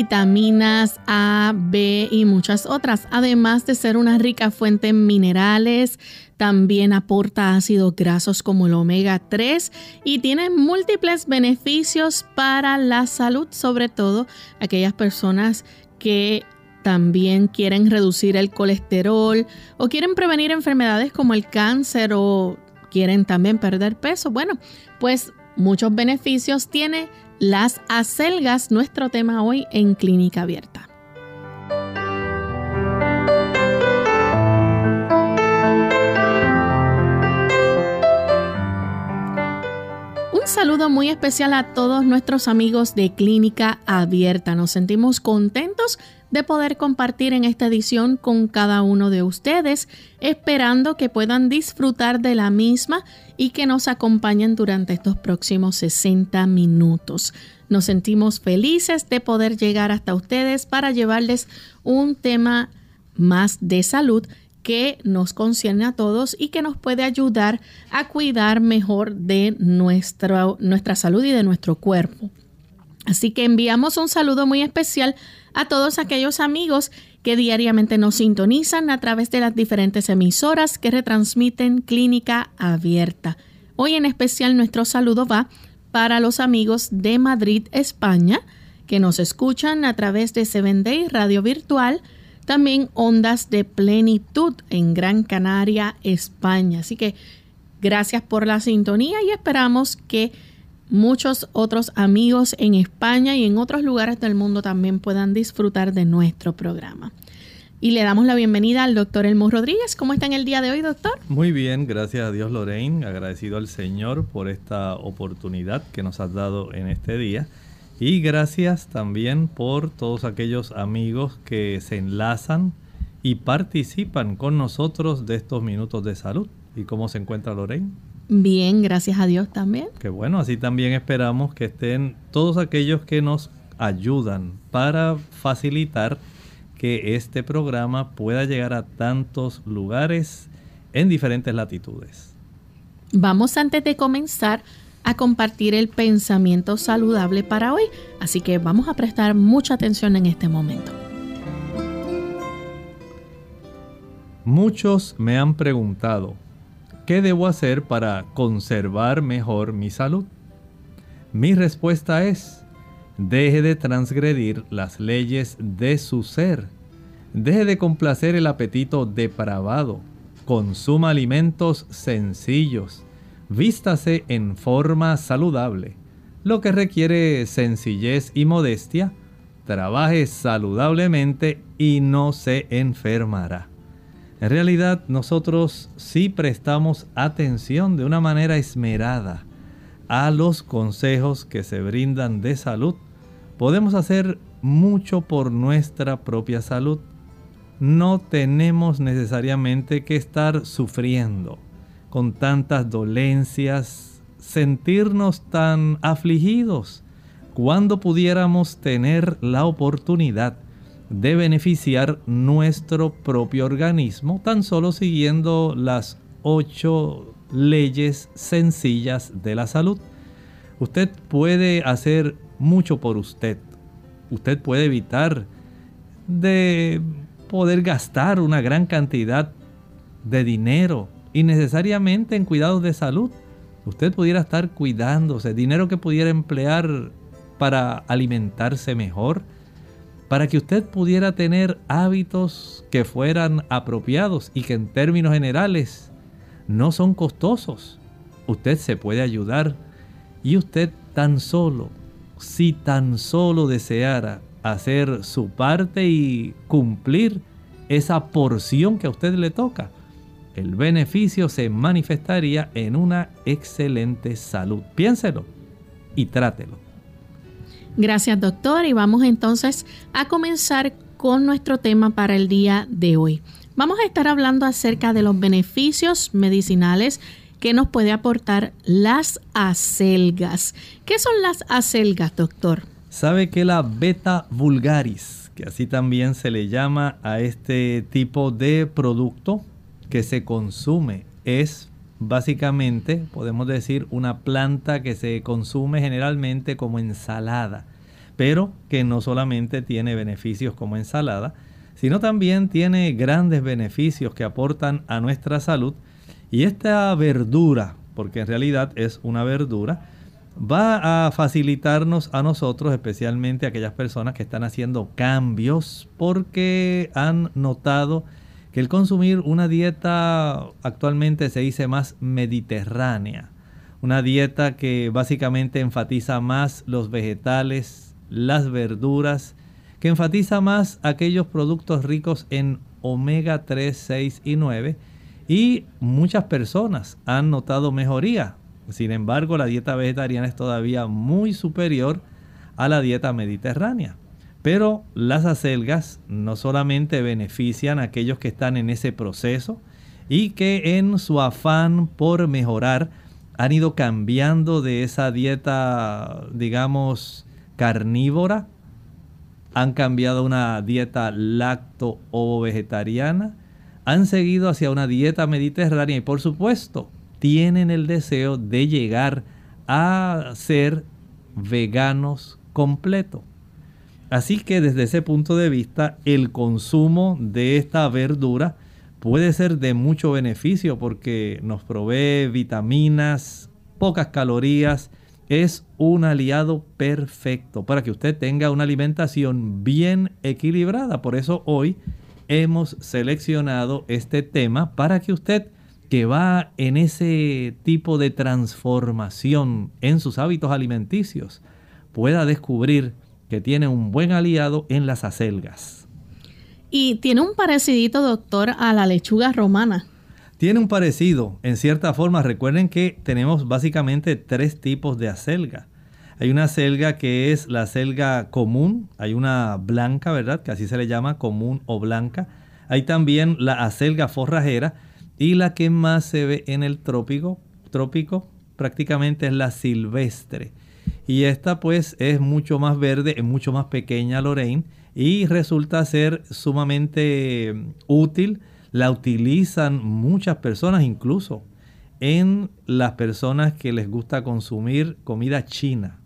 Vitaminas A, B y muchas otras, además de ser una rica fuente en minerales, también aporta ácidos grasos como el omega 3 y tiene múltiples beneficios para la salud, sobre todo aquellas personas que también quieren reducir el colesterol o quieren prevenir enfermedades como el cáncer o quieren también perder peso. Bueno, pues muchos beneficios tiene las acelgas, nuestro tema hoy en Clínica Abierta. Un saludo muy especial a todos nuestros amigos de Clínica Abierta. Nos sentimos contentos de poder compartir en esta edición con cada uno de ustedes, esperando que puedan disfrutar de la misma y que nos acompañen durante estos próximos 60 minutos. Nos sentimos felices de poder llegar hasta ustedes para llevarles un tema más de salud que nos concierne a todos y que nos puede ayudar a cuidar mejor de nuestra, nuestra salud y de nuestro cuerpo. Así que enviamos un saludo muy especial a todos aquellos amigos que diariamente nos sintonizan a través de las diferentes emisoras que retransmiten Clínica Abierta. Hoy en especial nuestro saludo va para los amigos de Madrid, España, que nos escuchan a través de Seven Day Radio Virtual, también Ondas de Plenitud en Gran Canaria, España. Así que gracias por la sintonía y esperamos que muchos otros amigos en España y en otros lugares del mundo también puedan disfrutar de nuestro programa. Y le damos la bienvenida al doctor Elmo Rodríguez. ¿Cómo está en el día de hoy, doctor? Muy bien, gracias a Dios, Lorraine. Agradecido al Señor por esta oportunidad que nos has dado en este día. Y gracias también por todos aquellos amigos que se enlazan y participan con nosotros de estos minutos de salud. ¿Y cómo se encuentra Lorraine? Bien, gracias a Dios también. Qué bueno, así también esperamos que estén todos aquellos que nos ayudan para facilitar que este programa pueda llegar a tantos lugares en diferentes latitudes. Vamos antes de comenzar a compartir el pensamiento saludable para hoy, así que vamos a prestar mucha atención en este momento. Muchos me han preguntado, ¿Qué debo hacer para conservar mejor mi salud? Mi respuesta es, deje de transgredir las leyes de su ser. Deje de complacer el apetito depravado. consuma alimentos sencillos, vístase en forma saludable, lo que requiere sencillez y modestia, trabaje saludablemente y no se enfermará. En realidad nosotros sí prestamos atención de una manera esmerada a los consejos que se brindan de salud. Podemos hacer mucho por nuestra propia salud. No tenemos necesariamente que estar sufriendo con tantas dolencias, sentirnos tan afligidos, cuando pudiéramos tener la oportunidad de beneficiar nuestro propio organismo tan solo siguiendo las ocho leyes sencillas de la salud. Usted puede hacer mucho por usted. Usted puede evitar de poder gastar una gran cantidad de dinero innecesariamente en cuidados de salud. Usted pudiera estar cuidándose, dinero que pudiera emplear para alimentarse mejor, para que usted pudiera tener hábitos que fueran apropiados y que en términos generales no son costosos. Usted se puede ayudar y usted tan solo, si tan solo deseara hacer su parte y cumplir esa porción que a usted le toca, el beneficio se manifestaría en una excelente salud. Piénselo y trátelo. Gracias doctor y vamos entonces a comenzar con nuestro tema para el día de hoy. Vamos a estar hablando acerca de los beneficios medicinales que nos puede aportar las acelgas. ¿Qué son las acelgas, doctor? Sabe que la beta vulgaris, que así también se le llama a este tipo de producto que se consume, es básicamente, podemos decir, una planta que se consume generalmente como ensalada, pero que no solamente tiene beneficios como ensalada, sino también tiene grandes beneficios que aportan a nuestra salud. Y esta verdura, porque en realidad es una verdura, va a facilitarnos a nosotros, especialmente a aquellas personas que están haciendo cambios porque han notado que el consumir una dieta actualmente se dice más mediterránea, una dieta que básicamente enfatiza más los vegetales, las verduras, que enfatiza más aquellos productos ricos en omega 3, 6 y 9 y muchas personas han notado mejoría. Sin embargo, la dieta vegetariana es todavía muy superior a la dieta mediterránea. Pero las acelgas no solamente benefician a aquellos que están en ese proceso y que en su afán por mejorar han ido cambiando de esa dieta, digamos, carnívora, han cambiado una dieta lacto o vegetariana, han seguido hacia una dieta mediterránea y por supuesto tienen el deseo de llegar a ser veganos completos. Así que desde ese punto de vista, el consumo de esta verdura puede ser de mucho beneficio porque nos provee vitaminas, pocas calorías, es un aliado perfecto para que usted tenga una alimentación bien equilibrada. Por eso hoy hemos seleccionado este tema para que usted que va en ese tipo de transformación en sus hábitos alimenticios pueda descubrir que tiene un buen aliado en las acelgas. Y tiene un parecidito, doctor, a la lechuga romana. Tiene un parecido, en cierta forma. Recuerden que tenemos básicamente tres tipos de acelga. Hay una acelga que es la acelga común, hay una blanca, ¿verdad? Que así se le llama, común o blanca. Hay también la acelga forrajera y la que más se ve en el trópico, trópico prácticamente es la silvestre. Y esta pues es mucho más verde, es mucho más pequeña Lorraine y resulta ser sumamente mm, útil. La utilizan muchas personas incluso en las personas que les gusta consumir comida china.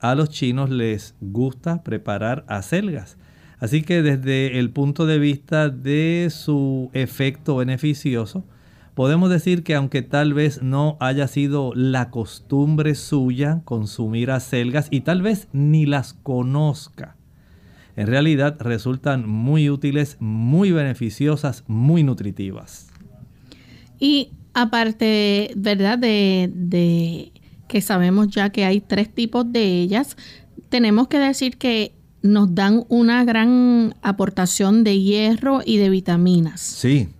A los chinos les gusta preparar acelgas. Así que desde el punto de vista de su efecto beneficioso, podemos decir que aunque tal vez no haya sido la costumbre suya consumir acelgas y tal vez ni las conozca, en realidad resultan muy útiles, muy beneficiosas, muy nutritivas. Y aparte, ¿verdad? De, de que sabemos ya que hay tres tipos de ellas, tenemos que decir que nos dan una gran aportación de hierro y de vitaminas. Sí,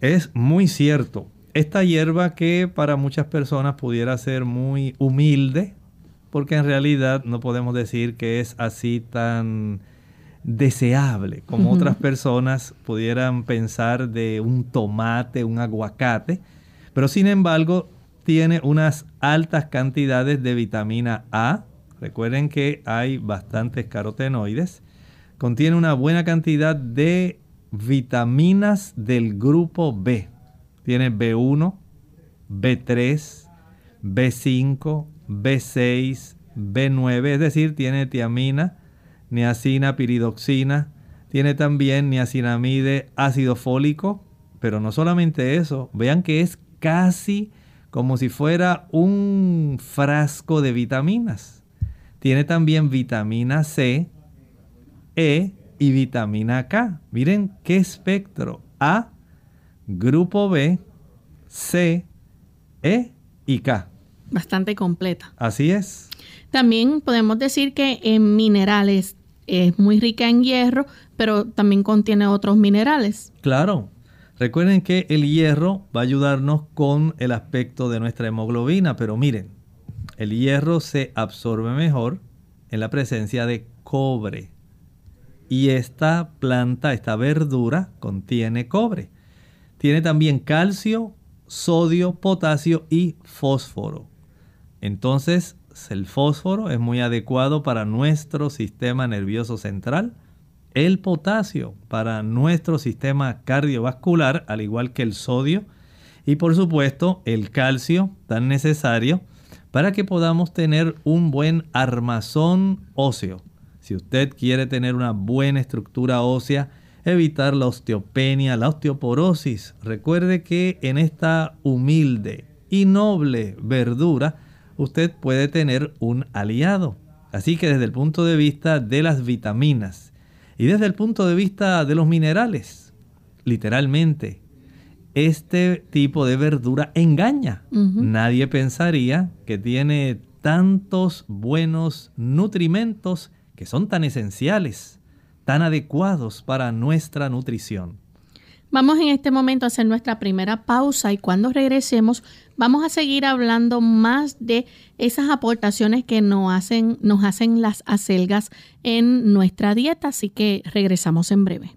es muy cierto. Esta hierba que para muchas personas pudiera ser muy humilde, porque en realidad no podemos decir que es así tan deseable como otras personas pudieran pensar de un tomate, un aguacate, pero sin embargo tiene unas altas cantidades de vitamina A. Recuerden que hay bastantes carotenoides. Contiene una buena cantidad de vitaminas del grupo B. Tiene B1, B3, B5, B6, B9, es decir, tiene tiamina, niacina, piridoxina, tiene también niacinamide, ácido fólico, pero no solamente eso, vean que es casi como si fuera un frasco de vitaminas. Tiene también vitamina C, E y vitamina K. Miren qué espectro. A, grupo B, C, E y K. Bastante completa. Así es. También podemos decir que en minerales es muy rica en hierro, pero también contiene otros minerales. Claro, Recuerden que el hierro va a ayudarnos con el aspecto de nuestra hemoglobina, pero miren, el hierro se absorbe mejor en la presencia de cobre. Y esta planta, esta verdura, contiene cobre. Tiene también calcio, sodio, potasio y fósforo. Entonces, el fósforo es muy adecuado para nuestro sistema nervioso central el potasio para nuestro sistema cardiovascular, al igual que el sodio, y por supuesto el calcio tan necesario para que podamos tener un buen armazón óseo. Si usted quiere tener una buena estructura ósea, evitar la osteopenia, la osteoporosis, recuerde que en esta humilde y noble verdura usted puede tener un aliado. Así que desde el punto de vista de las vitaminas, y desde el punto de vista de los minerales, literalmente, este tipo de verdura engaña. Nadie pensaría que tiene tantos buenos nutrimentos que son tan esenciales, tan adecuados para nuestra nutrición. Vamos en este momento a hacer nuestra primera pausa y cuando regresemos vamos a seguir hablando más de esas aportaciones que nos hacen, las acelgas en nuestra dieta, así que regresamos en breve.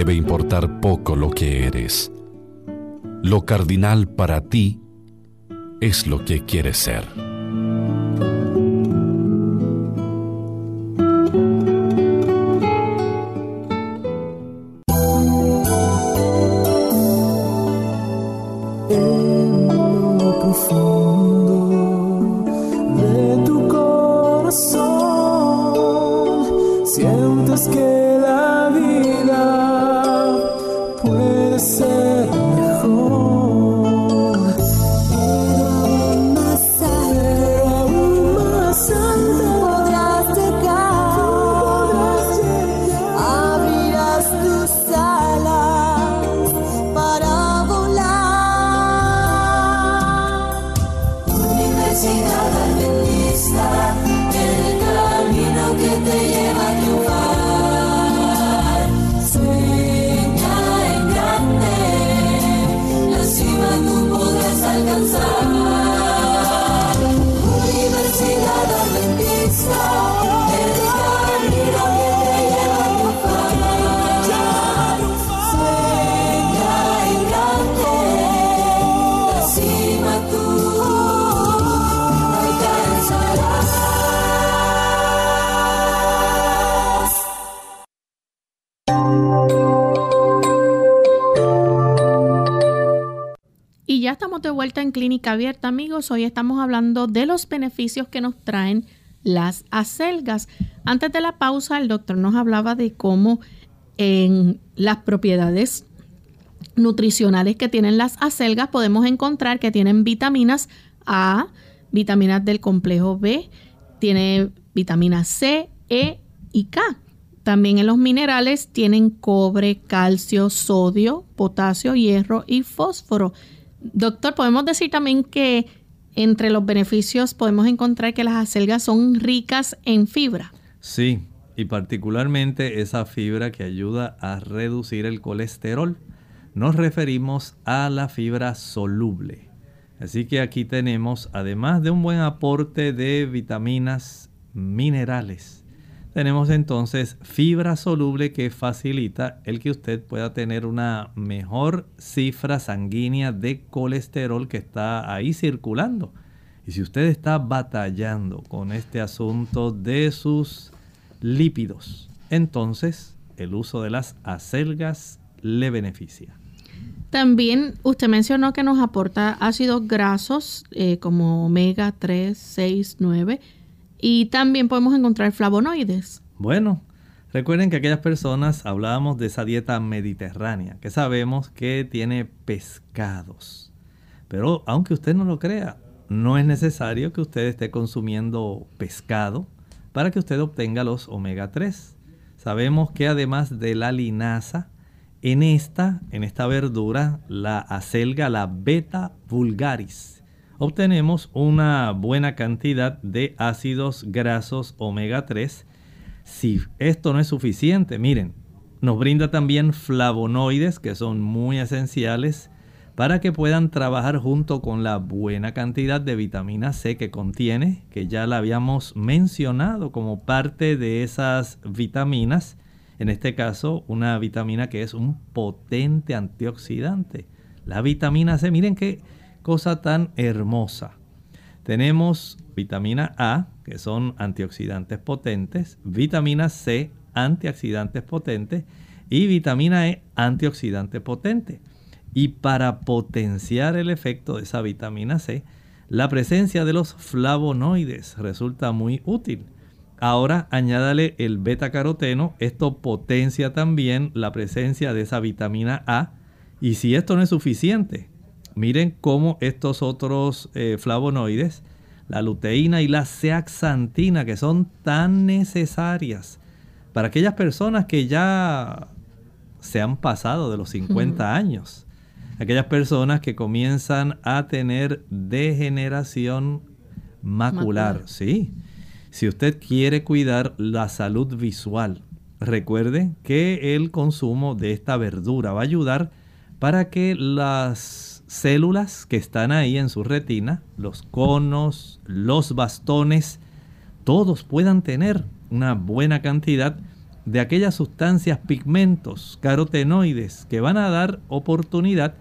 Debe importar poco lo que eres. Lo cardinal para ti es lo que quieres ser. En Clínica Abierta, amigos. Hoy estamos hablando de los beneficios que nos traen las acelgas. Antes de la pausa, el doctor nos hablaba de cómo en las propiedades nutricionales que tienen las acelgas podemos encontrar que tienen vitaminas A, vitaminas del complejo B, tiene vitamina C, E y K. También en los minerales tienen cobre, calcio, sodio, potasio, hierro y fósforo. Doctor, podemos decir también que entre los beneficios podemos encontrar que las acelgas son ricas en fibra. Sí, y particularmente esa fibra que ayuda a reducir el colesterol. Nos referimos a la fibra soluble. Así que aquí tenemos, además de un buen aporte de vitaminas, minerales, tenemos entonces fibra soluble que facilita el que usted pueda tener una mejor cifra sanguínea de colesterol que está ahí circulando. Y si usted está batallando con este asunto de sus lípidos, entonces el uso de las acelgas le beneficia. También usted mencionó que nos aporta ácidos grasos eh, como omega 3, 6, 9 y también podemos encontrar flavonoides. Bueno, recuerden que aquellas personas hablábamos de esa dieta mediterránea, que sabemos que tiene pescados. Pero aunque usted no lo crea, no es necesario que usted esté consumiendo pescado para que usted obtenga los omega 3. Sabemos que además de la linaza, en esta, en esta verdura, la acelga, la beta vulgaris, obtenemos una buena cantidad de ácidos grasos omega 3. Si esto no es suficiente, miren, nos brinda también flavonoides que son muy esenciales para que puedan trabajar junto con la buena cantidad de vitamina C que contiene, que ya la habíamos mencionado como parte de esas vitaminas. En este caso, una vitamina que es un potente antioxidante. La vitamina C, miren que cosa tan hermosa. Tenemos vitamina A, que son antioxidantes potentes, vitamina C, antioxidantes potentes, y vitamina E, antioxidante potente. Y para potenciar el efecto de esa vitamina C, la presencia de los flavonoides resulta muy útil. Ahora añádale el beta caroteno, esto potencia también la presencia de esa vitamina A. Y si esto no es suficiente, Miren cómo estos otros eh, flavonoides, la luteína y la zeaxantina, que son tan necesarias para aquellas personas que ya se han pasado de los 50 años, aquellas personas que comienzan a tener degeneración macular, sí. Si usted quiere cuidar la salud visual, recuerde que el consumo de esta verdura va a ayudar para que las células que están ahí en su retina, los conos, los bastones, todos puedan tener una buena cantidad de aquellas sustancias, pigmentos, carotenoides que van a dar oportunidad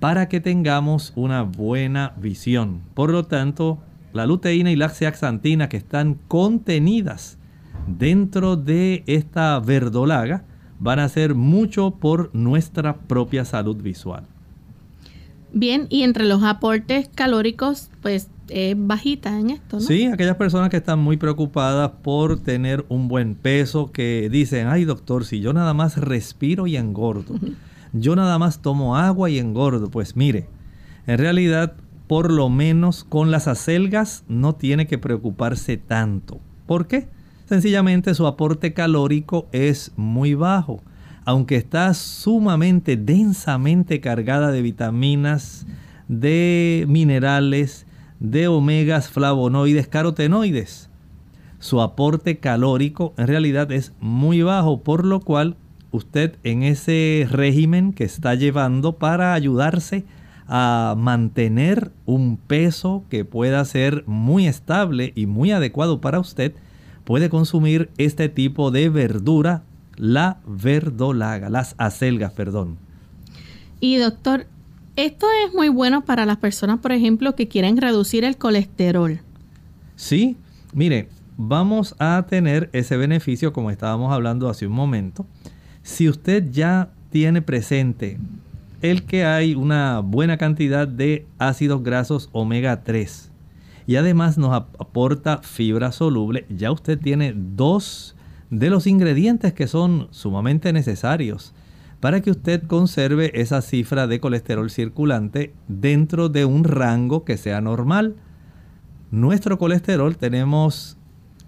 para que tengamos una buena visión. Por lo tanto, la luteína y la zeaxantina que están contenidas dentro de esta verdolaga van a hacer mucho por nuestra propia salud visual. Bien, y entre los aportes calóricos, pues es bajita en esto, ¿no? Sí, aquellas personas que están muy preocupadas por tener un buen peso, que dicen, ay doctor, si yo nada más respiro y engordo, yo nada más tomo agua y engordo, pues mire, en realidad por lo menos con las acelgas no tiene que preocuparse tanto. ¿Por qué? Sencillamente su aporte calórico es muy bajo aunque está sumamente densamente cargada de vitaminas, de minerales, de omegas, flavonoides, carotenoides, su aporte calórico en realidad es muy bajo, por lo cual usted en ese régimen que está llevando para ayudarse a mantener un peso que pueda ser muy estable y muy adecuado para usted, puede consumir este tipo de verdura la verdolaga, las acelgas, perdón. Y doctor, esto es muy bueno para las personas, por ejemplo, que quieren reducir el colesterol. Sí, mire, vamos a tener ese beneficio como estábamos hablando hace un momento. Si usted ya tiene presente el que hay una buena cantidad de ácidos grasos omega 3 y además nos aporta fibra soluble. Ya usted tiene dos de los ingredientes que son sumamente necesarios para que usted conserve esa cifra de colesterol circulante dentro de un rango que sea normal. Nuestro colesterol tenemos,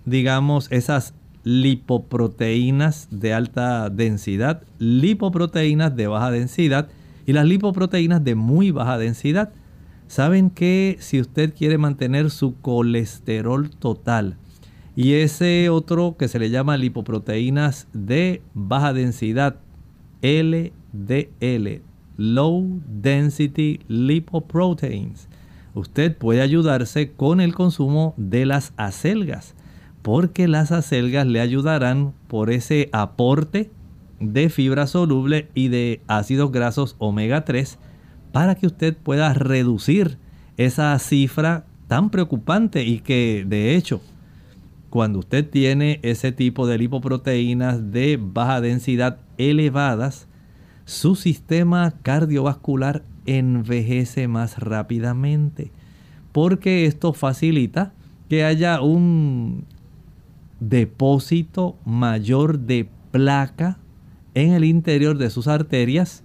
digamos, esas lipoproteínas de alta densidad, lipoproteínas de baja densidad y las lipoproteínas de muy baja densidad. Saben que si usted quiere mantener su colesterol total y ese otro que se le llama lipoproteínas de baja densidad, LDL, Low Density Lipoproteins. Usted puede ayudarse con el consumo de las acelgas, porque las acelgas le ayudarán por ese aporte de fibra soluble y de ácidos grasos omega 3 para que usted pueda reducir esa cifra tan preocupante y que de hecho cuando usted tiene ese tipo de lipoproteínas de baja densidad elevadas, su sistema cardiovascular envejece más rápidamente, porque esto facilita que haya un depósito mayor de placa en el interior de sus arterias.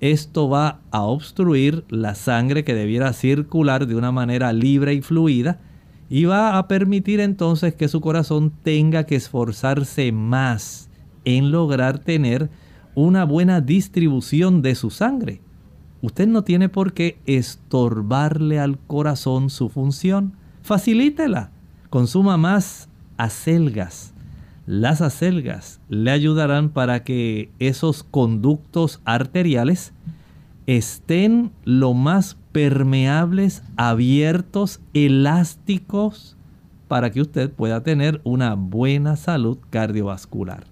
Esto va a obstruir la sangre que debiera circular de una manera libre y fluida y va a permitir entonces que su corazón tenga que esforzarse más en lograr tener una buena distribución de su sangre. Usted no tiene por qué estorbarle al corazón su función. Facilítela. Consuma más acelgas. Las acelgas le ayudarán para que esos conductos arteriales estén lo más permeables, abiertos, elásticos, para que usted pueda tener una buena salud cardiovascular.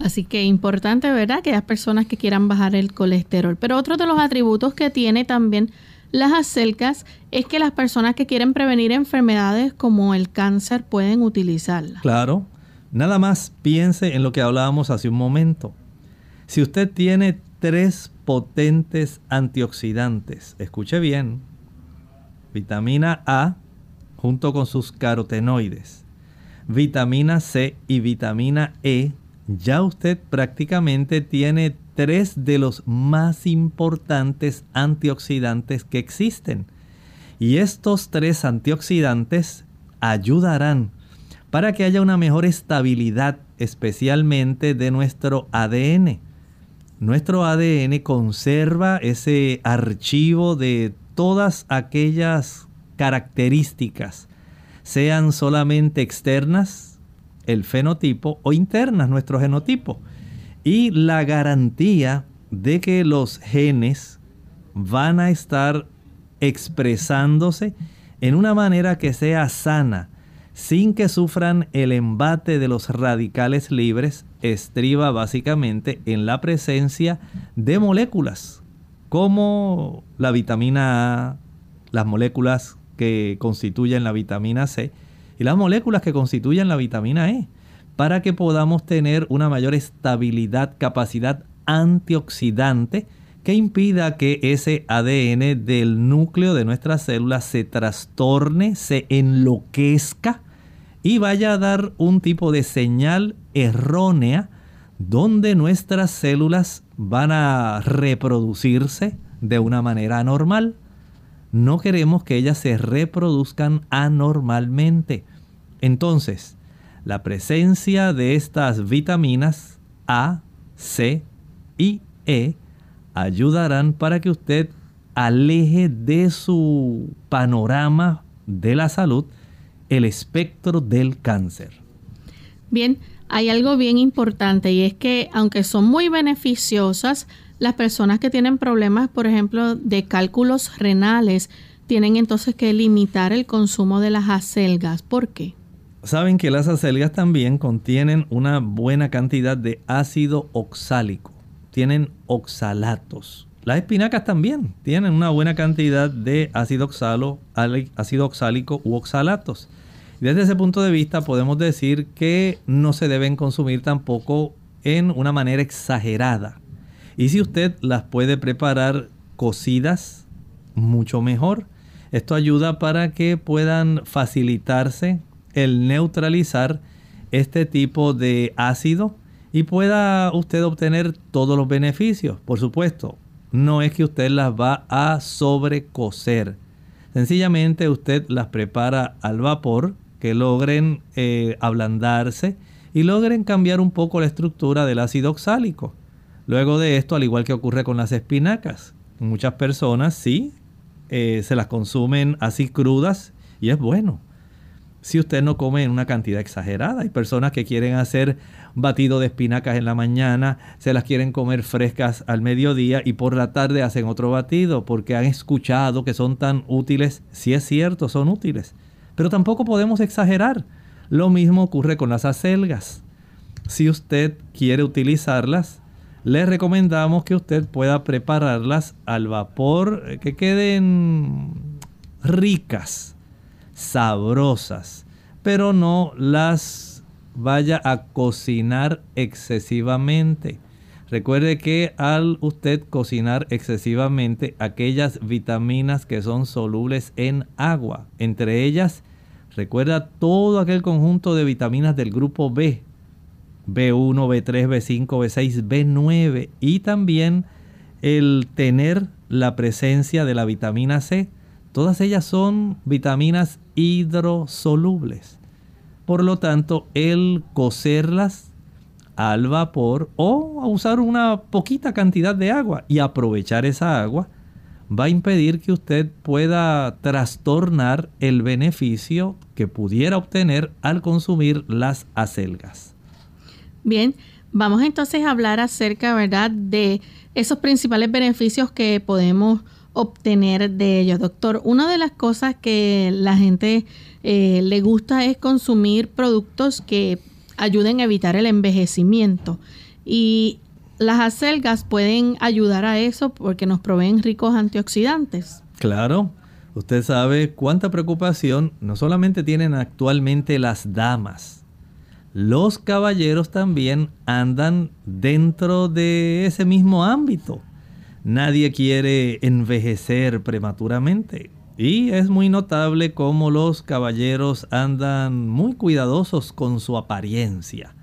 Así que importante, ¿verdad? Que las personas que quieran bajar el colesterol. Pero otro de los atributos que tiene también las acelgas es que las personas que quieren prevenir enfermedades como el cáncer pueden utilizarlas. Claro. Nada más piense en lo que hablábamos hace un momento. Si usted tiene tres potentes antioxidantes. Escuche bien. Vitamina A junto con sus carotenoides. Vitamina C y vitamina E. Ya usted prácticamente tiene tres de los más importantes antioxidantes que existen. Y estos tres antioxidantes ayudarán para que haya una mejor estabilidad especialmente de nuestro ADN nuestro ADN conserva ese archivo de todas aquellas características, sean solamente externas, el fenotipo, o internas, nuestro genotipo. Y la garantía de que los genes van a estar expresándose en una manera que sea sana, sin que sufran el embate de los radicales libres estriba básicamente en la presencia de moléculas como la vitamina A, las moléculas que constituyen la vitamina C y las moléculas que constituyen la vitamina E, para que podamos tener una mayor estabilidad, capacidad antioxidante que impida que ese ADN del núcleo de nuestras células se trastorne, se enloquezca y vaya a dar un tipo de señal errónea donde nuestras células van a reproducirse de una manera anormal. No queremos que ellas se reproduzcan anormalmente. Entonces, la presencia de estas vitaminas A, C y E ayudarán para que usted aleje de su panorama de la salud el espectro del cáncer. Bien, hay algo bien importante y es que aunque son muy beneficiosas, las personas que tienen problemas, por ejemplo, de cálculos renales, tienen entonces que limitar el consumo de las acelgas. ¿Por qué? Saben que las acelgas también contienen una buena cantidad de ácido oxálico. Tienen oxalatos. Las espinacas también tienen una buena cantidad de ácido, oxalo, ácido oxálico u oxalatos. Desde ese punto de vista podemos decir que no se deben consumir tampoco en una manera exagerada. Y si usted las puede preparar cocidas, mucho mejor. Esto ayuda para que puedan facilitarse el neutralizar este tipo de ácido y pueda usted obtener todos los beneficios. Por supuesto, no es que usted las va a sobrecocer. Sencillamente usted las prepara al vapor que logren eh, ablandarse y logren cambiar un poco la estructura del ácido oxálico. Luego de esto, al igual que ocurre con las espinacas, muchas personas sí eh, se las consumen así crudas y es bueno. Si usted no come en una cantidad exagerada, hay personas que quieren hacer batido de espinacas en la mañana, se las quieren comer frescas al mediodía y por la tarde hacen otro batido porque han escuchado que son tan útiles. Si es cierto, son útiles. Pero tampoco podemos exagerar. Lo mismo ocurre con las acelgas. Si usted quiere utilizarlas, le recomendamos que usted pueda prepararlas al vapor, eh, que queden ricas, sabrosas, pero no las vaya a cocinar excesivamente. Recuerde que al usted cocinar excesivamente aquellas vitaminas que son solubles en agua, entre ellas, recuerda todo aquel conjunto de vitaminas del grupo B, B1, B3, B5, B6, B9 y también el tener la presencia de la vitamina C. Todas ellas son vitaminas hidrosolubles. Por lo tanto, el cocerlas al vapor o usar una poquita cantidad de agua y aprovechar esa agua va a impedir que usted pueda trastornar el beneficio que pudiera obtener al consumir las acelgas. Bien, vamos entonces a hablar acerca, ¿verdad?, de esos principales beneficios que podemos obtener de ellos. Doctor, una de las cosas que la gente eh, le gusta es consumir productos que ayuden a evitar el envejecimiento. Y las acelgas pueden ayudar a eso porque nos proveen ricos antioxidantes. Claro, usted sabe cuánta preocupación no solamente tienen actualmente las damas, los caballeros también andan dentro de ese mismo ámbito. Nadie quiere envejecer prematuramente. Y es muy notable cómo los caballeros andan muy cuidadosos con su apariencia.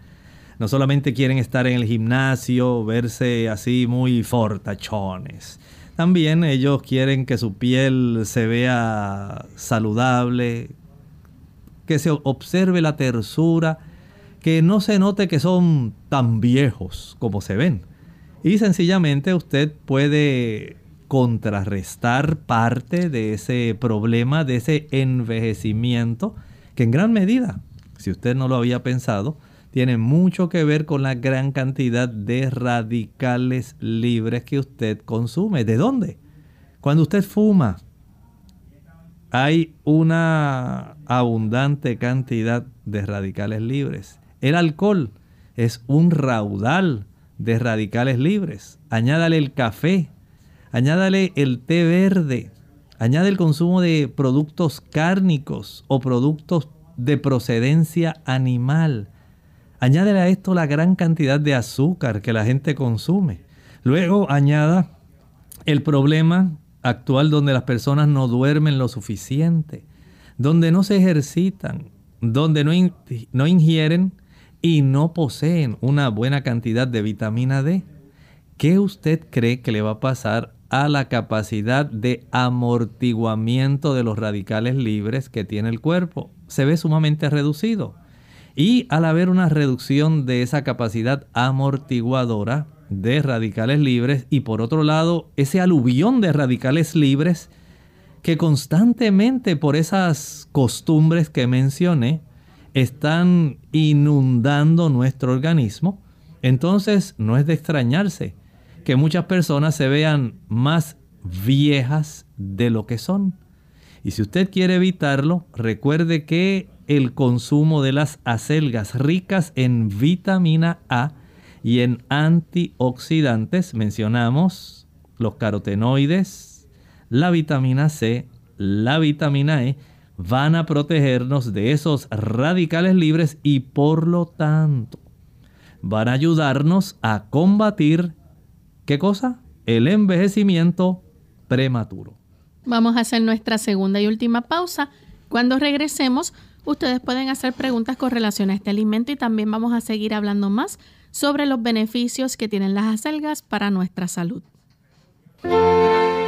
No solamente quieren estar en el gimnasio, verse así muy fortachones. También ellos quieren que su piel se vea saludable, que se observe la tersura, que no se note que son tan viejos como se ven. Y sencillamente usted puede contrarrestar parte de ese problema, de ese envejecimiento, que en gran medida, si usted no lo había pensado, tiene mucho que ver con la gran cantidad de radicales libres que usted consume. ¿De dónde? Cuando usted fuma, hay una abundante cantidad de radicales libres. El alcohol es un raudal de radicales libres. Añádale el café, Añádale el té verde. Añade el consumo de productos cárnicos o productos de procedencia animal. Añádele a esto la gran cantidad de azúcar que la gente consume. Luego añada el problema actual donde las personas no duermen lo suficiente, donde no se ejercitan, donde no, no ingieren y no poseen una buena cantidad de vitamina D. ¿Qué usted cree que le va a pasar a la capacidad de amortiguamiento de los radicales libres que tiene el cuerpo. Se ve sumamente reducido. Y al haber una reducción de esa capacidad amortiguadora de radicales libres y por otro lado ese aluvión de radicales libres que constantemente por esas costumbres que mencioné están inundando nuestro organismo, entonces no es de extrañarse que muchas personas se vean más viejas de lo que son. Y si usted quiere evitarlo, recuerde que el consumo de las acelgas ricas en vitamina A y en antioxidantes, mencionamos los carotenoides, la vitamina C, la vitamina E, van a protegernos de esos radicales libres y por lo tanto van a ayudarnos a combatir ¿Qué cosa? El envejecimiento prematuro. Vamos a hacer nuestra segunda y última pausa. Cuando regresemos, ustedes pueden hacer preguntas con relación a este alimento y también vamos a seguir hablando más sobre los beneficios que tienen las acelgas para nuestra salud.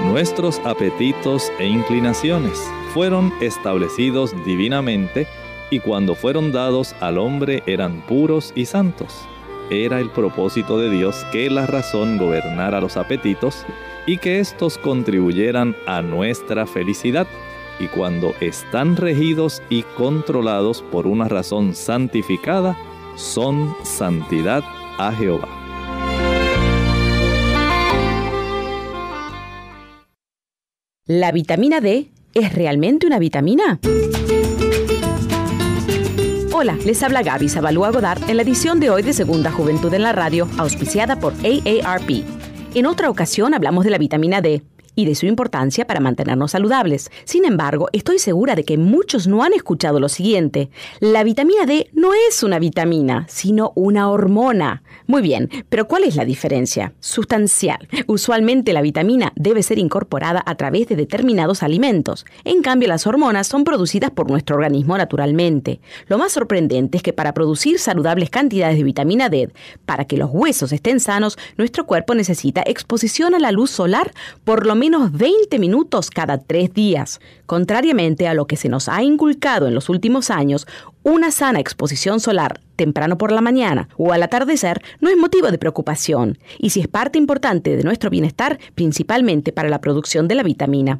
Nuestros apetitos e inclinaciones fueron establecidos divinamente y cuando fueron dados al hombre eran puros y santos. Era el propósito de Dios que la razón gobernara los apetitos y que éstos contribuyeran a nuestra felicidad. Y cuando están regidos y controlados por una razón santificada, son santidad a Jehová. ¿La vitamina D es realmente una vitamina? Hola, les habla Gaby Zabalúa Godard en la edición de hoy de Segunda Juventud en la Radio, auspiciada por AARP. En otra ocasión hablamos de la vitamina D y de su importancia para mantenernos saludables. Sin embargo, estoy segura de que muchos no han escuchado lo siguiente. La vitamina D no es una vitamina, sino una hormona. Muy bien, pero ¿cuál es la diferencia? Sustancial. Usualmente la vitamina debe ser incorporada a través de determinados alimentos. En cambio, las hormonas son producidas por nuestro organismo naturalmente. Lo más sorprendente es que para producir saludables cantidades de vitamina D, para que los huesos estén sanos, nuestro cuerpo necesita exposición a la luz solar por lo menos 20 minutos cada tres días. Contrariamente a lo que se nos ha inculcado en los últimos años, una sana exposición solar temprano por la mañana o al atardecer no es motivo de preocupación y si es parte importante de nuestro bienestar, principalmente para la producción de la vitamina.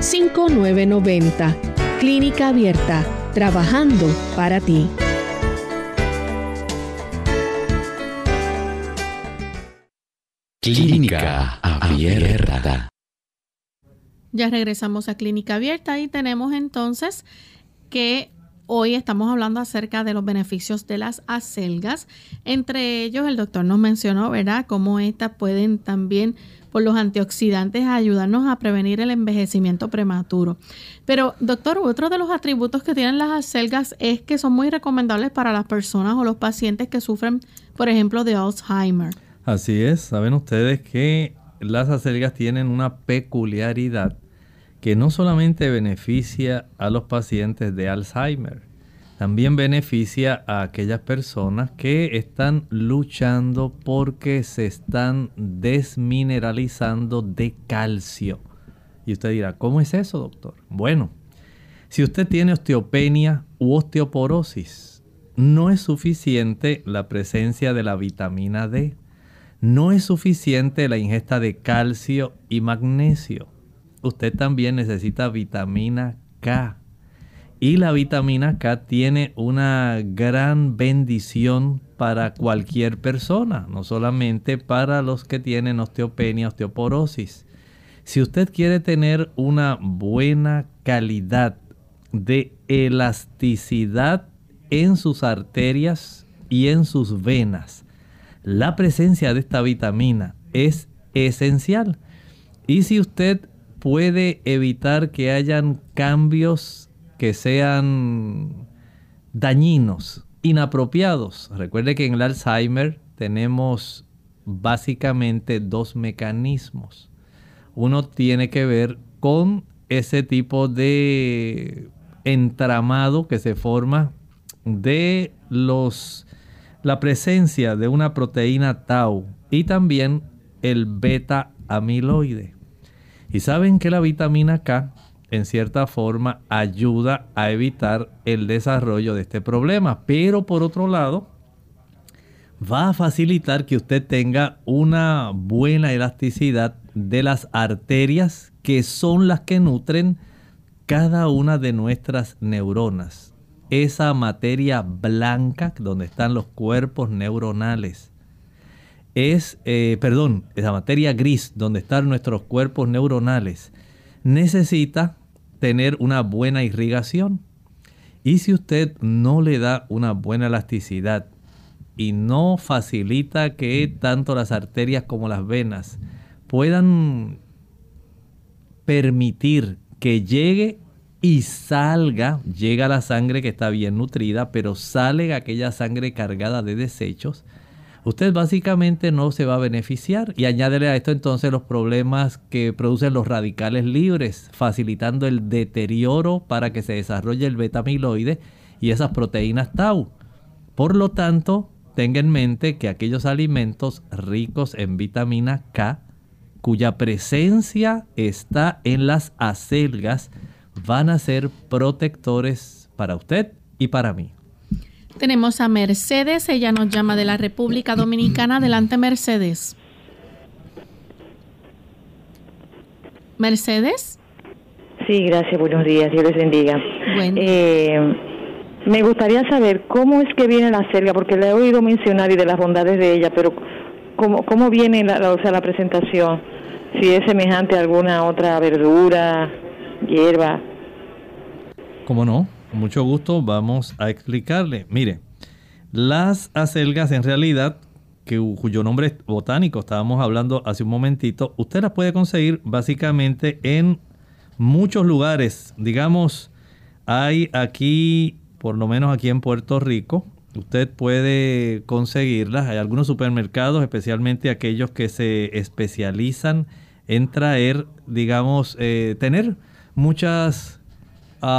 5990. Clínica Abierta, trabajando para ti. Clínica Abierta. Ya regresamos a Clínica Abierta y tenemos entonces que hoy estamos hablando acerca de los beneficios de las acelgas. Entre ellos, el doctor nos mencionó, ¿verdad?, cómo estas pueden también por los antioxidantes ayudarnos a prevenir el envejecimiento prematuro. Pero, doctor, otro de los atributos que tienen las acelgas es que son muy recomendables para las personas o los pacientes que sufren, por ejemplo, de Alzheimer. Así es, saben ustedes que las acelgas tienen una peculiaridad que no solamente beneficia a los pacientes de Alzheimer, también beneficia a aquellas personas que están luchando porque se están desmineralizando de calcio. Y usted dirá, ¿cómo es eso, doctor? Bueno, si usted tiene osteopenia u osteoporosis, no es suficiente la presencia de la vitamina D. No es suficiente la ingesta de calcio y magnesio. Usted también necesita vitamina K y la vitamina K tiene una gran bendición para cualquier persona, no solamente para los que tienen osteopenia, osteoporosis. Si usted quiere tener una buena calidad de elasticidad en sus arterias y en sus venas, la presencia de esta vitamina es esencial. Y si usted puede evitar que hayan cambios que sean dañinos, inapropiados. Recuerde que en el Alzheimer tenemos básicamente dos mecanismos. Uno tiene que ver con ese tipo de entramado que se forma de los la presencia de una proteína tau y también el beta amiloide. Y saben que la vitamina K en cierta forma ayuda a evitar el desarrollo de este problema, pero por otro lado va a facilitar que usted tenga una buena elasticidad de las arterias que son las que nutren cada una de nuestras neuronas. Esa materia blanca donde están los cuerpos neuronales. Es, eh, perdón, esa materia gris donde están nuestros cuerpos neuronales. Necesita tener una buena irrigación. Y si usted no le da una buena elasticidad y no facilita que tanto las arterias como las venas puedan permitir que llegue y salga, llega la sangre que está bien nutrida, pero sale aquella sangre cargada de desechos, usted básicamente no se va a beneficiar. Y añádele a esto entonces los problemas que producen los radicales libres, facilitando el deterioro para que se desarrolle el betamiloide y esas proteínas tau. Por lo tanto, tenga en mente que aquellos alimentos ricos en vitamina K, cuya presencia está en las acelgas, van a ser protectores para usted y para mí. Tenemos a Mercedes, ella nos llama de la República Dominicana. Adelante, Mercedes. Mercedes. Sí, gracias, buenos días, Dios les bendiga. Eh, me gustaría saber cómo es que viene la selga, porque la he oído mencionar y de las bondades de ella, pero cómo, cómo viene la, o sea, la presentación, si es semejante a alguna otra verdura, hierba. ¿Cómo no? Mucho gusto vamos a explicarle. Mire, las acelgas en realidad, que, cuyo nombre es botánico estábamos hablando hace un momentito, usted las puede conseguir básicamente en muchos lugares. Digamos, hay aquí, por lo menos aquí en Puerto Rico, usted puede conseguirlas. Hay algunos supermercados, especialmente aquellos que se especializan en traer, digamos, eh, tener muchas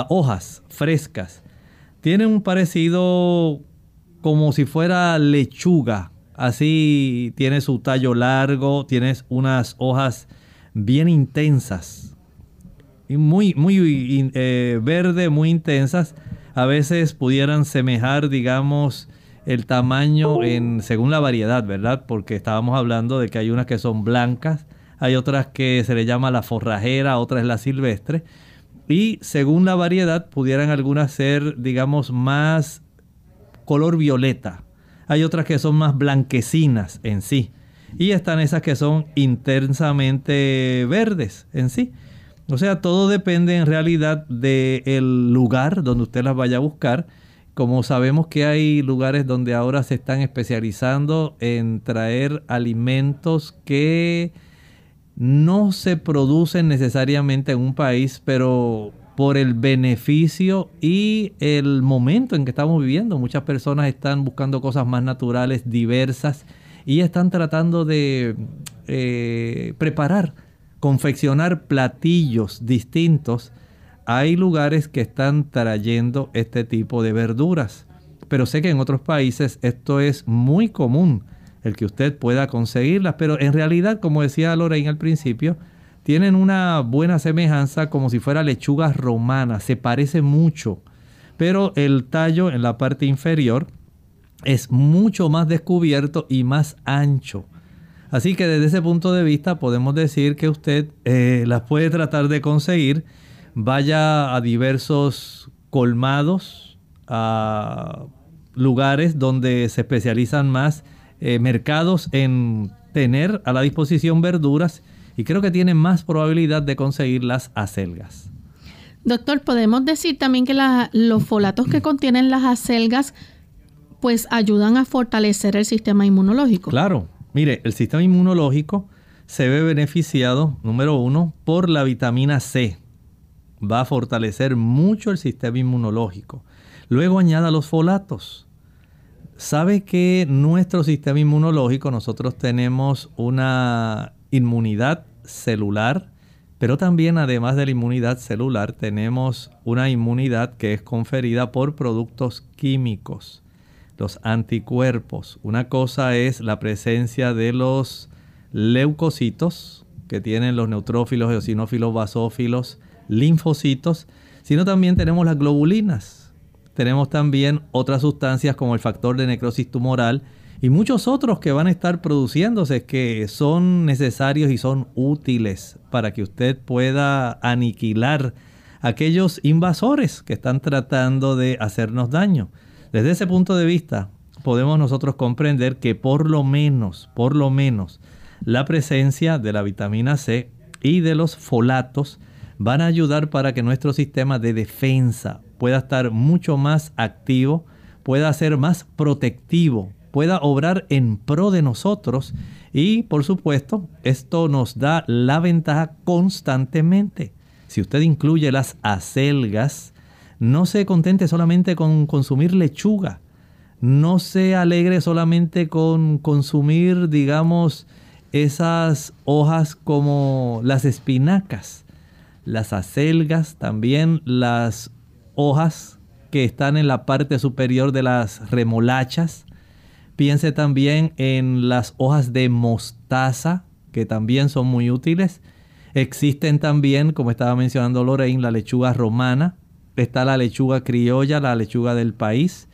hojas frescas. Tienen un parecido como si fuera lechuga. Así tiene su tallo largo, tienes unas hojas bien intensas. Y muy, muy eh, verde, muy intensas. A veces pudieran semejar, digamos, el tamaño en, según la variedad, ¿verdad? Porque estábamos hablando de que hay unas que son blancas, hay otras que se le llama la forrajera, otra es la silvestre. Y según la variedad, pudieran algunas ser, digamos, más color violeta. Hay otras que son más blanquecinas en sí. Y están esas que son intensamente verdes en sí. O sea, todo depende en realidad del lugar donde usted las vaya a buscar. Como sabemos que hay lugares donde ahora se están especializando en traer alimentos que no se producen necesariamente en un país, pero por el beneficio y el momento en que estamos viviendo. Muchas personas están buscando cosas más naturales, diversas, y están tratando de eh, preparar, confeccionar platillos distintos. Hay lugares que están trayendo este tipo de verduras, pero sé que en otros países esto es muy común el que usted pueda conseguirlas, pero en realidad, como decía Lorraine al principio, tienen una buena semejanza como si fuera lechuga romana, se parece mucho, pero el tallo en la parte inferior es mucho más descubierto y más ancho. Así que desde ese punto de vista podemos decir que usted eh, las puede tratar de conseguir. Vaya a diversos colmados, a lugares donde se especializan más eh, mercados en tener a la disposición verduras y creo que tienen más probabilidad de conseguir las acelgas. Doctor, podemos decir también que los folatos que contienen las acelgas pues ayudan a fortalecer el sistema inmunológico. Claro, mire, el sistema inmunológico se ve beneficiado, número uno, por la vitamina C. Va a fortalecer mucho el sistema inmunológico. Luego añada los folatos sabe que nuestro sistema inmunológico, nosotros tenemos una inmunidad celular, pero también además de la inmunidad celular tenemos una inmunidad que es conferida por productos químicos, los anticuerpos. Una cosa es la presencia de los leucocitos, que tienen los neutrófilos, eosinófilos, basófilos, linfocitos, sino también tenemos las globulinas. Tenemos también otras sustancias como el factor de necrosis tumoral y muchos otros que van a estar produciéndose que son necesarios y son útiles para que usted pueda aniquilar aquellos invasores que están tratando de hacernos daño. Desde ese punto de vista, podemos nosotros comprender que por lo menos, por lo menos, la presencia de la vitamina C y de los folatos van a ayudar para que nuestro sistema de defensa pueda estar mucho más activo, pueda ser más protectivo, pueda obrar en pro de nosotros y por supuesto esto nos da la ventaja constantemente. Si usted incluye las acelgas, no se contente solamente con consumir lechuga, no se alegre solamente con consumir, digamos, esas hojas como las espinacas, las acelgas, también las hojas que están en la parte superior de las remolachas. Piense también en las hojas de mostaza, que también son muy útiles. Existen también, como estaba mencionando Lorraine, la lechuga romana, está la lechuga criolla, la lechuga del país.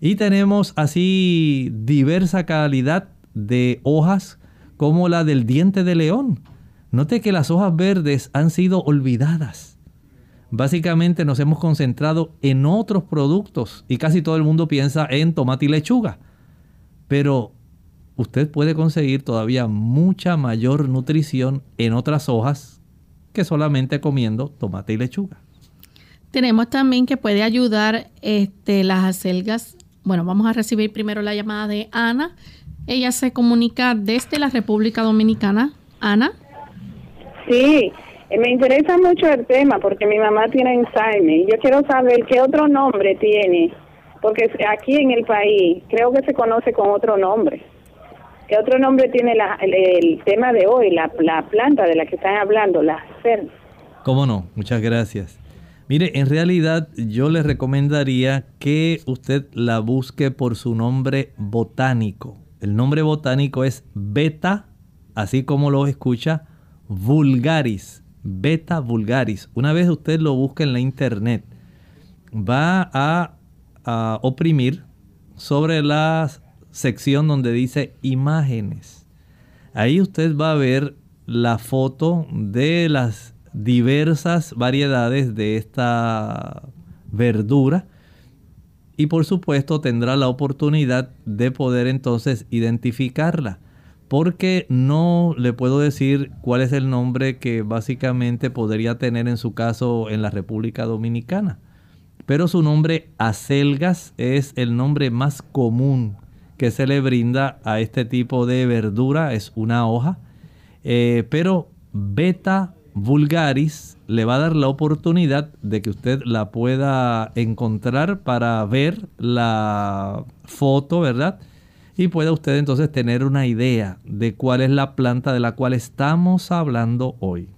Y tenemos así diversa calidad de hojas como la del diente de león. Note que las hojas verdes han sido olvidadas. Básicamente nos hemos concentrado en otros productos y casi todo el mundo piensa en tomate y lechuga. Pero usted puede conseguir todavía mucha mayor nutrición en otras hojas que solamente comiendo tomate y lechuga. Tenemos también que puede ayudar este, las acelgas. Bueno, vamos a recibir primero la llamada de Ana. Ella se comunica desde la República Dominicana. Ana. Sí, me interesa mucho el tema porque mi mamá tiene Alzheimer y yo quiero saber qué otro nombre tiene, porque aquí en el país creo que se conoce con otro nombre. ¿Qué otro nombre tiene el, tema de hoy, la, planta de la que están hablando, la CERN? ¿Cómo no? Muchas gracias. Mire, en realidad yo le recomendaría que usted la busque por su nombre botánico. El nombre botánico es Beta, así como lo escucha, vulgaris. Beta vulgaris. Una vez usted lo busca en la internet, va a, a oprimir sobre la sección donde dice imágenes. Ahí usted va a ver la foto de las diversas variedades de esta verdura y por supuesto tendrá la oportunidad de poder entonces identificarla. Porque no le puedo decir cuál es el nombre que básicamente podría tener en su caso en la República Dominicana. Pero su nombre acelgas es el nombre más común que se le brinda a este tipo de verdura. Es una hoja. Eh, pero beta vulgaris le va a dar la oportunidad de que usted la pueda encontrar para ver la foto, ¿verdad? Y pueda usted entonces tener una idea de cuál es la planta de la cual estamos hablando hoy.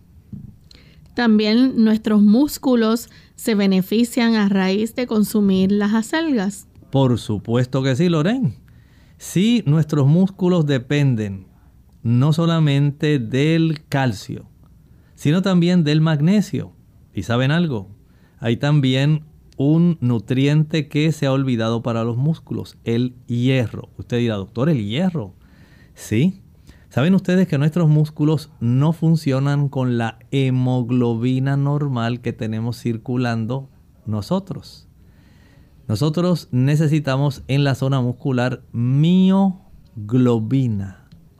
También nuestros músculos se benefician a raíz de consumir las acelgas. Por supuesto que sí, Loren. Sí, nuestros músculos dependen no solamente del calcio, sino también del magnesio. ¿Y saben algo? Hay también un nutriente que se ha olvidado para los músculos, el hierro. Usted dirá, doctor, el hierro. Sí. ¿Saben ustedes que nuestros músculos no funcionan con la hemoglobina normal que tenemos circulando nosotros? Nosotros necesitamos en la zona muscular mioglobina.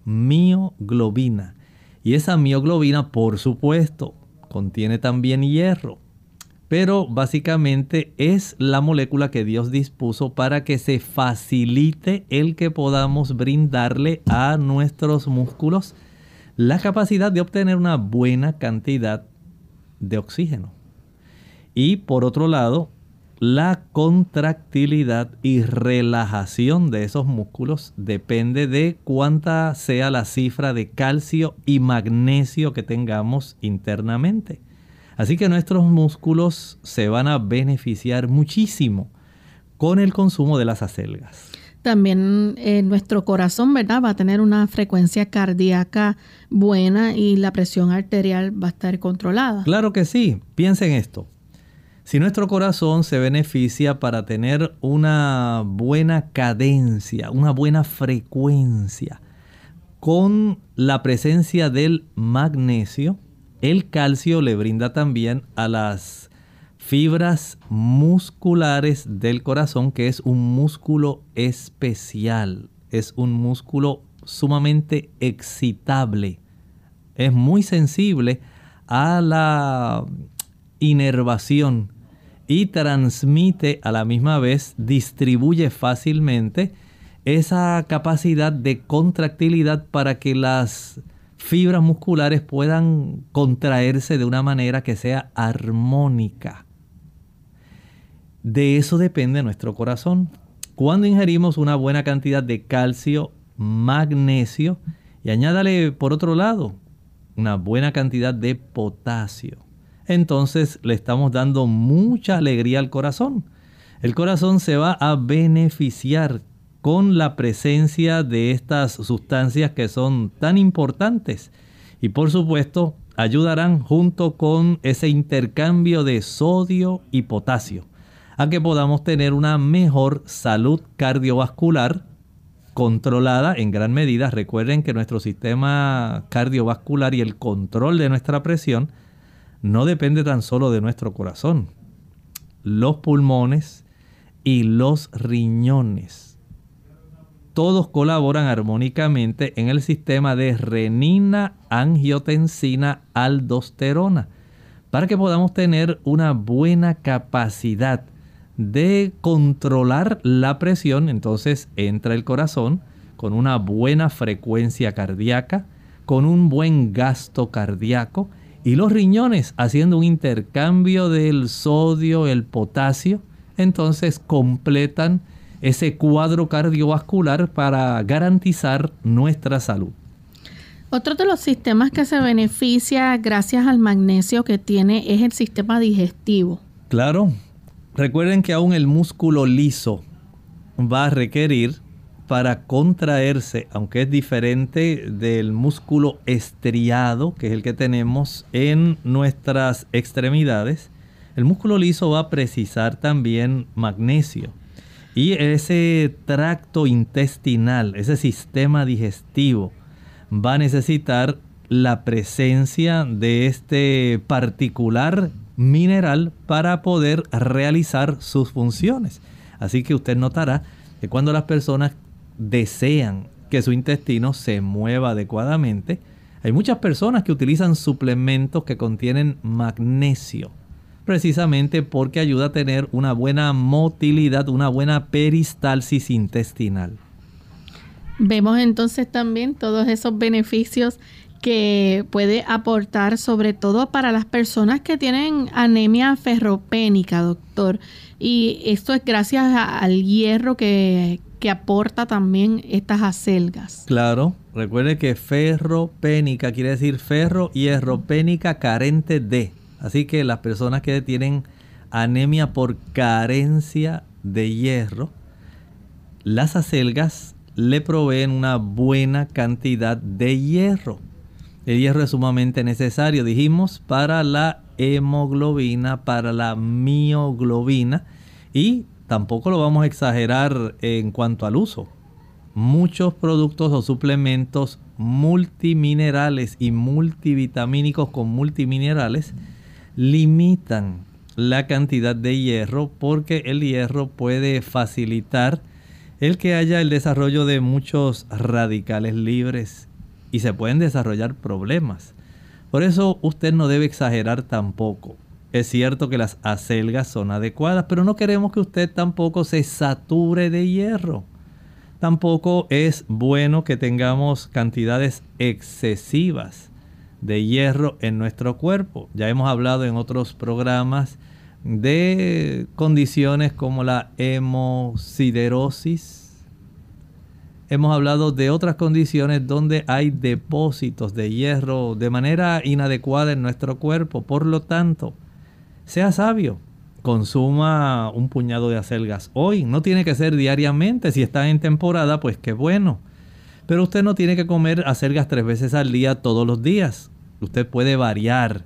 Mioglobina. Y esa mioglobina, por supuesto, contiene también hierro. Pero básicamente es la molécula que Dios dispuso para que se facilite el que podamos brindarle a nuestros músculos la capacidad de obtener una buena cantidad de oxígeno. Y por otro lado, la contractilidad y relajación de esos músculos depende de cuánta sea la cifra de calcio y magnesio que tengamos internamente. Así que nuestros músculos se van a beneficiar muchísimo con el consumo de las acelgas. también eh, nuestro corazón, ¿verdad? Va a tener una frecuencia cardíaca buena y la presión arterial va a estar controlada. Claro que sí. Piensen esto. Si nuestro corazón se beneficia para tener una buena cadencia, una buena frecuencia, con la presencia del magnesio, el calcio le brinda también a las fibras musculares del corazón, que es un músculo especial, es un músculo sumamente excitable, es muy sensible a la inervación y transmite a la misma vez, distribuye fácilmente esa capacidad de contractilidad para que las fibras musculares puedan contraerse de una manera que sea armónica. De eso depende nuestro corazón. Cuando ingerimos una buena cantidad de calcio, magnesio y añádale por otro lado una buena cantidad de potasio, entonces le estamos dando mucha alegría al corazón. El corazón se va a beneficiar con la presencia de estas sustancias que son tan importantes y por supuesto ayudarán junto con ese intercambio de sodio y potasio a que podamos tener una mejor salud cardiovascular controlada en gran medida. Recuerden que nuestro sistema cardiovascular y el control de nuestra presión no depende tan solo de nuestro corazón. Los pulmones y los riñones. Todos colaboran armónicamente en el sistema de renina, angiotensina, aldosterona para que podamos tener una buena capacidad de controlar la presión, entonces entra el corazón con una buena frecuencia cardíaca, con un buen gasto cardíaco y los riñones haciendo un intercambio del sodio, el potasio, entonces completan ese cuadro cardiovascular para garantizar nuestra salud. Otro de los sistemas que se beneficia gracias al magnesio que tiene es el sistema digestivo. Claro, Recuerden que aún el músculo liso va a requerir para contraerse, aunque es diferente del músculo estriado, que es el que tenemos en nuestras extremidades, el músculo liso va a precisar también magnesio. Y ese tracto intestinal, ese sistema digestivo, va a necesitar la presencia de este particular mineral para poder realizar sus funciones. Así que usted notará que cuando las personas desean que su intestino se mueva adecuadamente, hay muchas personas que utilizan suplementos que contienen magnesio, precisamente porque ayuda a tener una buena motilidad, una buena peristalsis intestinal. Vemos entonces también todos esos beneficios que puede aportar sobre todo para las personas que tienen anemia ferropénica, doctor. Y esto es gracias al hierro que, que aporta también estas acelgas. Claro, recuerde que ferropénica quiere decir ferro, hierro, pénica carente de. Así que las personas que tienen anemia por carencia de hierro, las acelgas le proveen una buena cantidad de hierro. El hierro es sumamente necesario, dijimos, para la hemoglobina, para la mioglobina y tampoco lo vamos a exagerar en cuanto al uso. Muchos productos o suplementos multiminerales y multivitamínicos con multiminerales limitan la cantidad de hierro porque el hierro puede facilitar el que haya el desarrollo de muchos radicales libres y se pueden desarrollar problemas. Por eso usted no debe exagerar tampoco. Es cierto que las acelgas son adecuadas, pero no queremos que usted tampoco se sature de hierro. Tampoco es bueno que tengamos cantidades excesivas de hierro en nuestro cuerpo. Ya hemos hablado en otros programas de condiciones como la hemosiderosis, hemos hablado de otras condiciones donde hay depósitos de hierro de manera inadecuada en nuestro cuerpo. Por lo tanto, sea sabio. consuma un puñado de acelgas hoy. No tiene que ser diariamente. Si está en temporada, pues qué bueno. Pero usted no tiene que comer acelgas tres veces al día todos los días. Usted puede variar.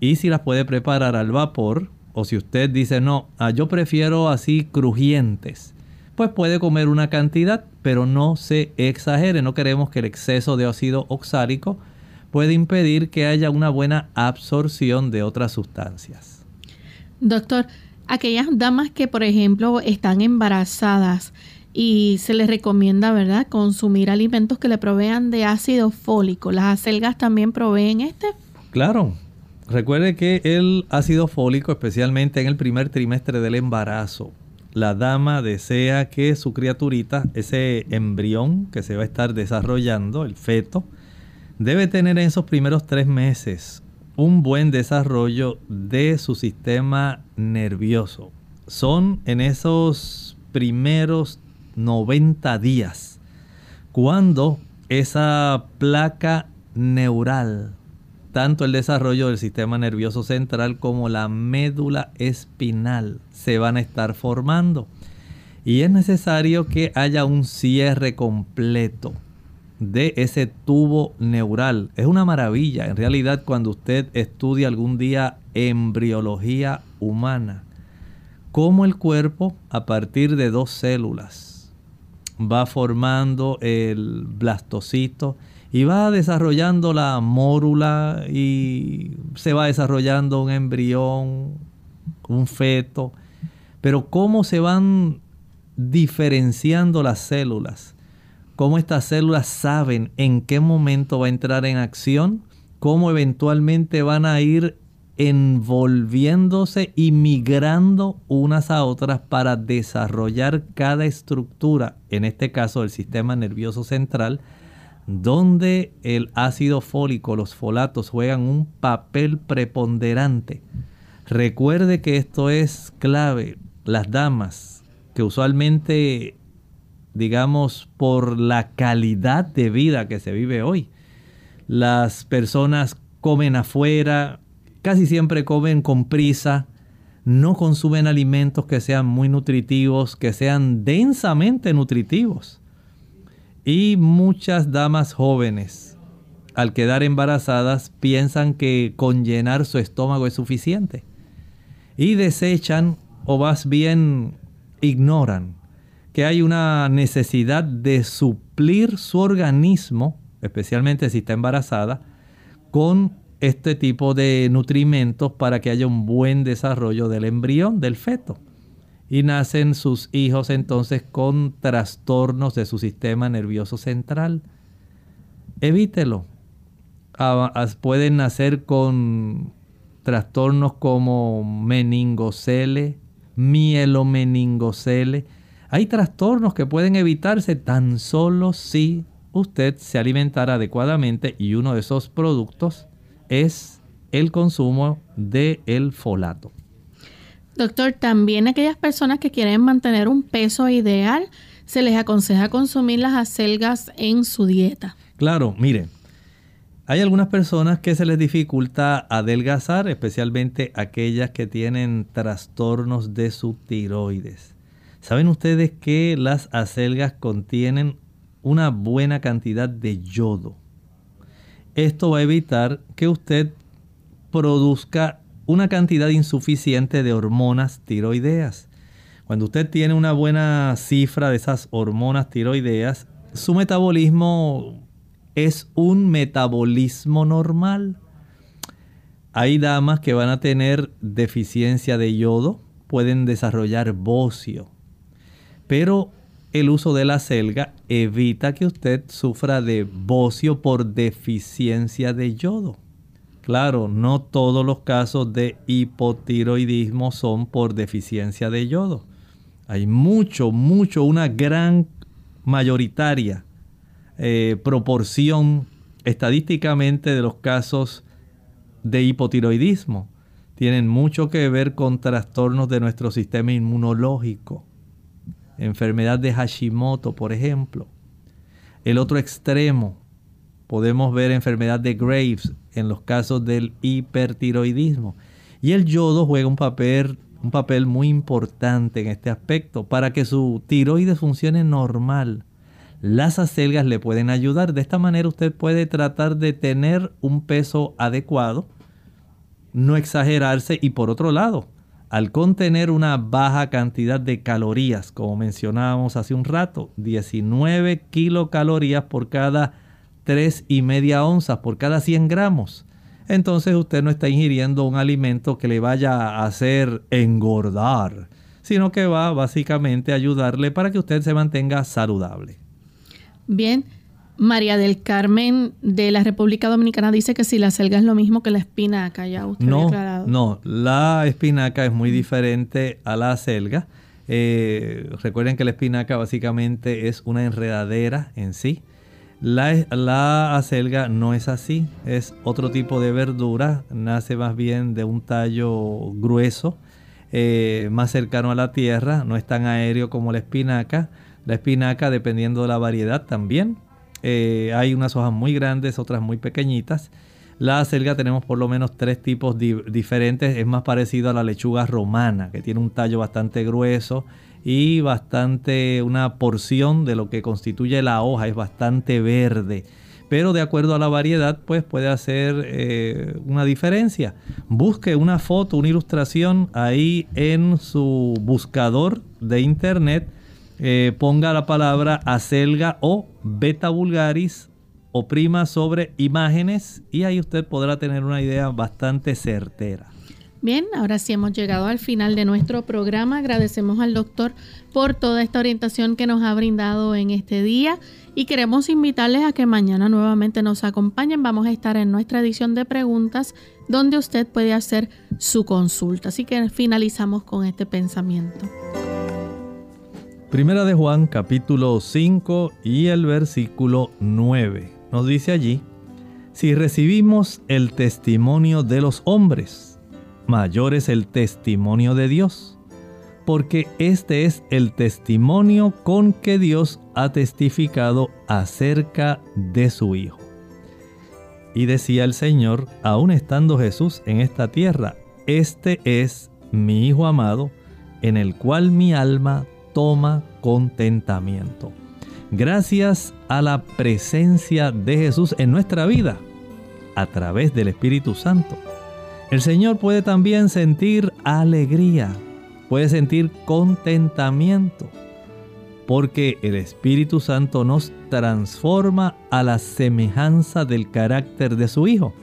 Y si las puede preparar al vapor, o si usted dice, no, ah, yo prefiero así crujientes, pues puede comer una cantidad, pero no se exagere. No queremos que el exceso de ácido oxálico puede impedir que haya una buena absorción de otras sustancias. Doctor, aquellas damas que, por ejemplo, están embarazadas y se les recomienda, ¿verdad?, consumir alimentos que le provean de ácido fólico. ¿Las acelgas también proveen este? Claro. Recuerde que el ácido fólico, especialmente en el primer trimestre del embarazo, la dama desea que su criaturita, ese embrión que se va a estar desarrollando, el feto, debe tener en esos primeros tres meses un buen desarrollo de su sistema nervioso. Son en esos primeros 90 días cuando esa placa neural, tanto el desarrollo del sistema nervioso central como la médula espinal se van a estar formando. Y es necesario que haya un cierre completo de ese tubo neural. Es una maravilla, en realidad, cuando usted estudia algún día embriología humana, cómo el cuerpo, a partir de dos células, va formando el blastocito y va desarrollando la mórula y se va desarrollando un embrión, un feto, pero cómo se van diferenciando las células cómo estas células saben en qué momento va a entrar en acción, cómo eventualmente van a ir envolviéndose y migrando unas a otras para desarrollar cada estructura, en este caso el sistema nervioso central, donde el ácido fólico, los folatos juegan un papel preponderante. Recuerde que esto es clave. Las damas que usualmente digamos, por la calidad de vida que se vive hoy. Las personas comen afuera, casi siempre comen con prisa, no consumen alimentos que sean muy nutritivos, que sean densamente nutritivos. Y muchas damas jóvenes, al quedar embarazadas, piensan que con llenar su estómago es suficiente. Y desechan o más bien ignoran que hay una necesidad de suplir su organismo, especialmente si está embarazada, con este tipo de nutrimentos para que haya un buen desarrollo del embrión, del feto. Y nacen sus hijos entonces con trastornos de su sistema nervioso central. Evítelo. pueden nacer con trastornos como meningocele, mielomeningocele, hay trastornos que pueden evitarse tan solo si usted se alimentara adecuadamente y uno de esos productos es el consumo de el folato. Doctor, también aquellas personas que quieren mantener un peso ideal, se les aconseja consumir las acelgas en su dieta. Claro, mire, hay algunas personas que se les dificulta adelgazar, especialmente aquellas que tienen trastornos de su tiroides. ¿Saben ustedes que las acelgas contienen una buena cantidad de yodo? Esto va a evitar que usted produzca una cantidad insuficiente de hormonas tiroideas. Cuando usted tiene una buena cifra de esas hormonas tiroideas, su metabolismo es un metabolismo normal. Hay damas que van a tener deficiencia de yodo, pueden desarrollar bocio, pero el uso de la selga evita que usted sufra de bocio por deficiencia de yodo. Claro, no todos los casos de hipotiroidismo son por deficiencia de yodo. Hay mucho, mucho, una gran mayoritaria eh, proporción estadísticamente de los casos de hipotiroidismo. Tienen mucho que ver con trastornos de nuestro sistema inmunológico enfermedad de Hashimoto, por ejemplo. El otro extremo, podemos ver enfermedad de Graves en los casos del hipertiroidismo. Y el yodo juega un papel un papel muy importante en este aspecto para que su tiroides funcione normal. Las acelgas le pueden ayudar. De esta manera usted puede tratar de tener un peso adecuado, no exagerarse y por otro lado, al contener una baja cantidad de calorías, como mencionábamos hace un rato, 19 kilocalorías por cada 3 y media onzas, por cada 100 gramos, entonces usted no está ingiriendo un alimento que le vaya a hacer engordar, sino que va básicamente a ayudarle para que usted se mantenga saludable. Bien, María del Carmen de la República Dominicana dice que si la selga es lo mismo que la espinaca, ya usted no, ha aclarado. No, la espinaca es muy diferente a la selga. Eh, recuerden que la espinaca básicamente es una enredadera en sí. La, la, acelga no es así, es otro tipo de verdura, nace más bien de un tallo grueso, eh, más cercano a la tierra, no es tan aéreo como la espinaca. La espinaca, dependiendo de la variedad también, eh, hay unas hojas muy grandes, otras muy pequeñitas. La acelga tenemos por lo menos tres tipos diferentes, es más parecido a la lechuga romana, que tiene un tallo bastante grueso y bastante, una porción de lo que constituye la hoja es bastante verde. Pero de acuerdo a la variedad, pues puede hacer eh, una diferencia. Busque una foto, una ilustración ahí en su buscador de internet eh, ponga la palabra acelga o beta vulgaris o prima sobre imágenes y ahí usted podrá tener una idea bastante certera. Bien, ahora sí hemos llegado al final de nuestro programa. Agradecemos al doctor por toda esta orientación que nos ha brindado en este día y queremos invitarles a que mañana nuevamente nos acompañen. Vamos a estar en nuestra edición de preguntas donde usted puede hacer su consulta. Así que finalizamos con este pensamiento. Primera de Juan capítulo 5 y el versículo 9. Nos dice allí, si recibimos el testimonio de los hombres, mayor es el testimonio de Dios, porque este es el testimonio con que Dios ha testificado acerca de su Hijo. Y decía el Señor, aun estando Jesús en esta tierra, este es mi Hijo amado, en el cual mi alma toma contentamiento. Gracias a la presencia de Jesús en nuestra vida, a través del Espíritu Santo, el Señor puede también sentir alegría, puede sentir contentamiento, porque el Espíritu Santo nos transforma a la semejanza del carácter de su Hijo.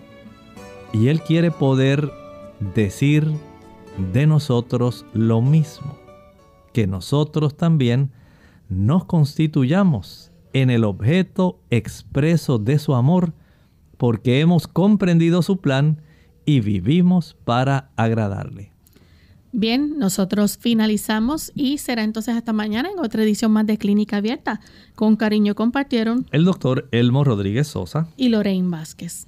Y Él quiere poder decir de nosotros lo mismo que nosotros también nos constituyamos en el objeto expreso de su amor, porque hemos comprendido su plan y vivimos para agradarle. Bien, nosotros finalizamos y será entonces hasta mañana en otra edición más de Clínica Abierta. Con cariño compartieron el doctor Elmo Rodríguez Sosa y Lorraine Vázquez.